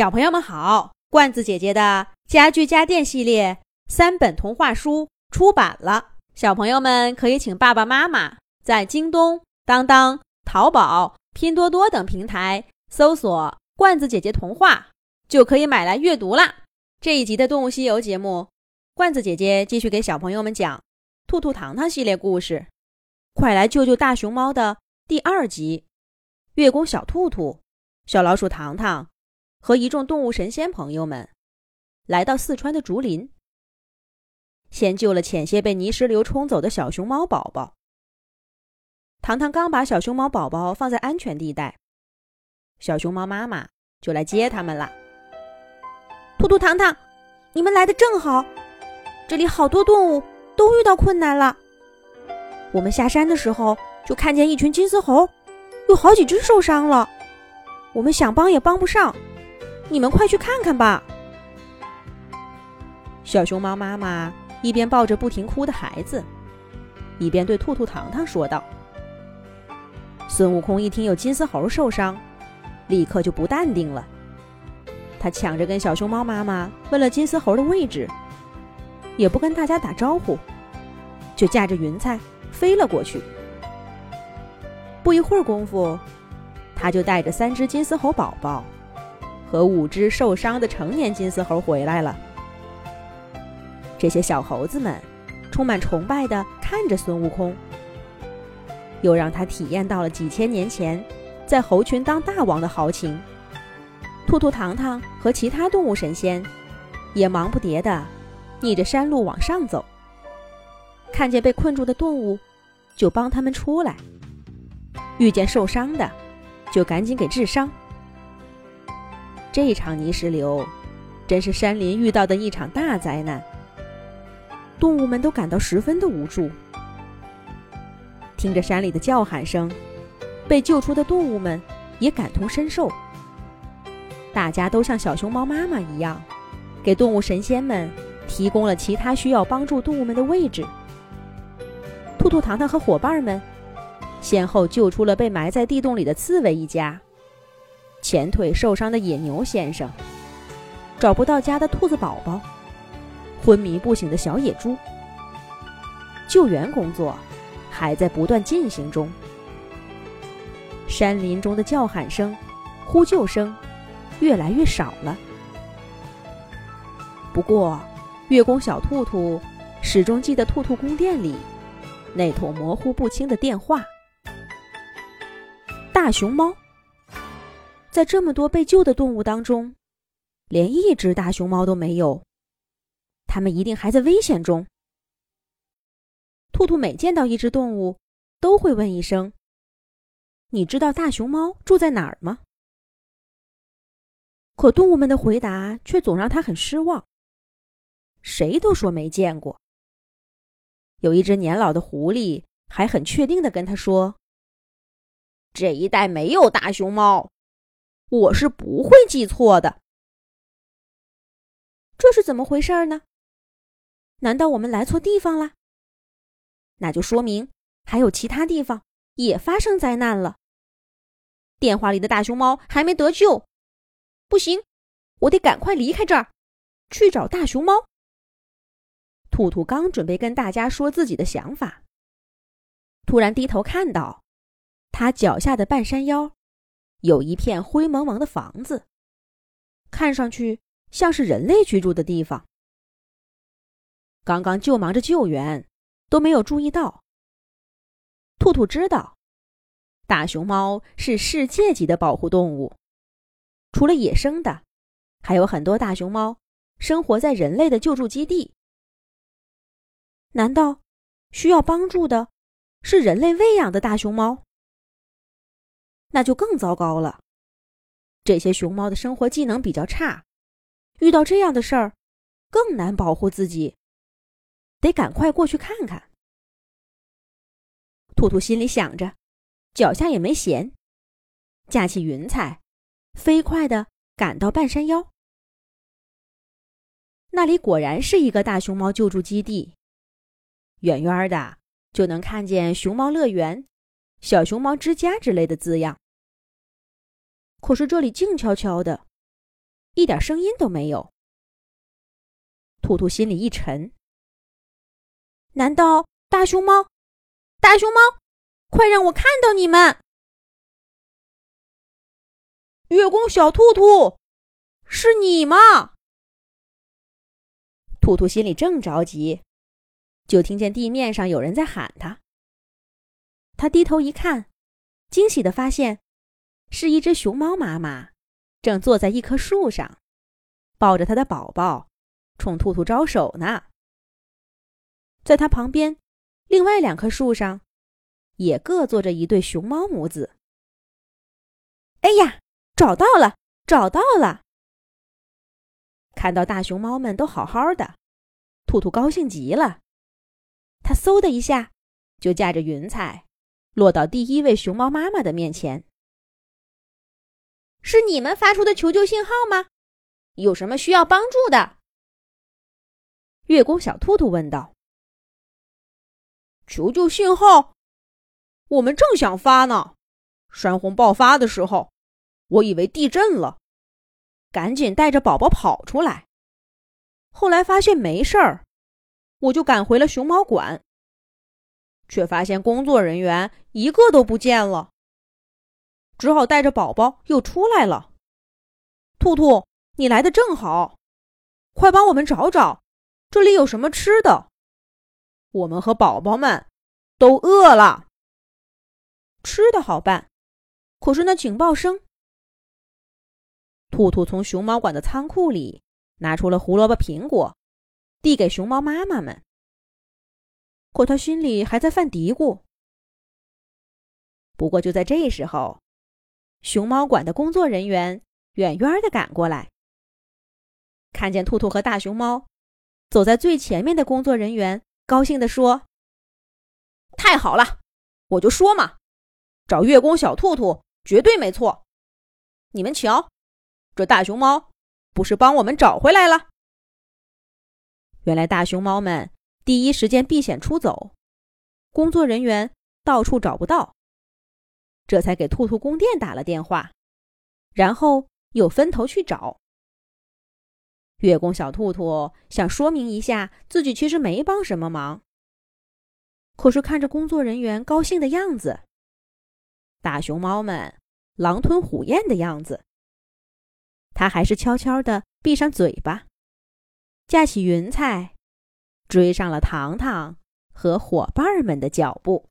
小朋友们好，罐子姐姐的家具家电系列三本童话书出版了，小朋友们可以请爸爸妈妈在京东、当当、淘宝、拼多多等平台搜索“罐子姐姐童话”，就可以买来阅读啦。这一集的动物西游节目，罐子姐姐继续给小朋友们讲《兔兔糖糖》系列故事，快来救救大熊猫的第二集。月宫小兔兔、小老鼠糖糖和一众动物神仙朋友们来到四川的竹林，先救了险些被泥石流冲走的小熊猫宝宝。糖糖刚把小熊猫宝宝放在安全地带，小熊猫妈妈就来接他们了。兔兔、糖糖，你们来的正好，这里好多动物都遇到困难了。我们下山的时候就看见一群金丝猴。有好几只受伤了，我们想帮也帮不上，你们快去看看吧。小熊猫妈妈一边抱着不停哭的孩子，一边对兔兔糖糖说道。孙悟空一听有金丝猴受伤，立刻就不淡定了，他抢着跟小熊猫妈妈问了金丝猴的位置，也不跟大家打招呼，就驾着云彩飞了过去。不一会儿功夫，他就带着三只金丝猴宝宝和五只受伤的成年金丝猴回来了。这些小猴子们充满崇拜地看着孙悟空，又让他体验到了几千年前在猴群当大王的豪情。兔兔、糖糖和其他动物神仙也忙不迭地逆着山路往上走，看见被困住的动物，就帮他们出来。遇见受伤的，就赶紧给治伤。这场泥石流，真是山林遇到的一场大灾难。动物们都感到十分的无助。听着山里的叫喊声，被救出的动物们也感同身受。大家都像小熊猫妈妈一样，给动物神仙们提供了其他需要帮助动物们的位置。兔兔、糖糖和伙伴们。先后救出了被埋在地洞里的刺猬一家，前腿受伤的野牛先生，找不到家的兔子宝宝，昏迷不醒的小野猪。救援工作还在不断进行中。山林中的叫喊声、呼救声越来越少了。不过，月宫小兔兔始终记得兔兔宫殿里那通模糊不清的电话。大熊猫在这么多被救的动物当中，连一只大熊猫都没有。它们一定还在危险中。兔兔每见到一只动物，都会问一声：“你知道大熊猫住在哪儿吗？”可动物们的回答却总让他很失望。谁都说没见过。有一只年老的狐狸还很确定的跟他说。这一带没有大熊猫，我是不会记错的。这是怎么回事呢？难道我们来错地方了？那就说明还有其他地方也发生灾难了。电话里的大熊猫还没得救，不行，我得赶快离开这儿，去找大熊猫。兔兔刚准备跟大家说自己的想法，突然低头看到。他脚下的半山腰，有一片灰蒙蒙的房子，看上去像是人类居住的地方。刚刚就忙着救援，都没有注意到。兔兔知道，大熊猫是世界级的保护动物，除了野生的，还有很多大熊猫生活在人类的救助基地。难道需要帮助的是人类喂养的大熊猫？那就更糟糕了。这些熊猫的生活技能比较差，遇到这样的事儿，更难保护自己。得赶快过去看看。兔兔心里想着，脚下也没闲，架起云彩，飞快的赶到半山腰。那里果然是一个大熊猫救助基地，远远的就能看见“熊猫乐园”。小熊猫之家之类的字样，可是这里静悄悄的，一点声音都没有。兔兔心里一沉，难道大熊猫？大熊猫，快让我看到你们！月宫小兔兔，是你吗？兔兔心里正着急，就听见地面上有人在喊他。他低头一看，惊喜的发现，是一只熊猫妈妈，正坐在一棵树上，抱着它的宝宝，冲兔兔招手呢。在它旁边，另外两棵树上，也各坐着一对熊猫母子。哎呀，找到了，找到了！看到大熊猫们都好好的，兔兔高兴极了。它嗖的一下，就驾着云彩。落到第一位熊猫妈妈的面前。是你们发出的求救信号吗？有什么需要帮助的？月宫小兔兔问道。求救信号，我们正想发呢。山洪爆发的时候，我以为地震了，赶紧带着宝宝跑出来。后来发现没事儿，我就赶回了熊猫馆。却发现工作人员一个都不见了，只好带着宝宝又出来了。兔兔，你来的正好，快帮我们找找，这里有什么吃的？我们和宝宝们都饿了。吃的好办，可是那警报声。兔兔从熊猫馆的仓库里拿出了胡萝卜、苹果，递给熊猫妈妈们。可他心里还在犯嘀咕。不过就在这时候，熊猫馆的工作人员远远的赶过来，看见兔兔和大熊猫走在最前面的工作人员高兴地说：“太好了！我就说嘛，找月宫小兔兔绝对没错。你们瞧，这大熊猫不是帮我们找回来了？原来大熊猫们……”第一时间避险出走，工作人员到处找不到，这才给兔兔宫殿打了电话，然后又分头去找。月宫小兔兔想说明一下自己其实没帮什么忙，可是看着工作人员高兴的样子，大熊猫们狼吞虎咽的样子，他还是悄悄的闭上嘴巴，架起云彩。追上了糖糖和伙伴们的脚步。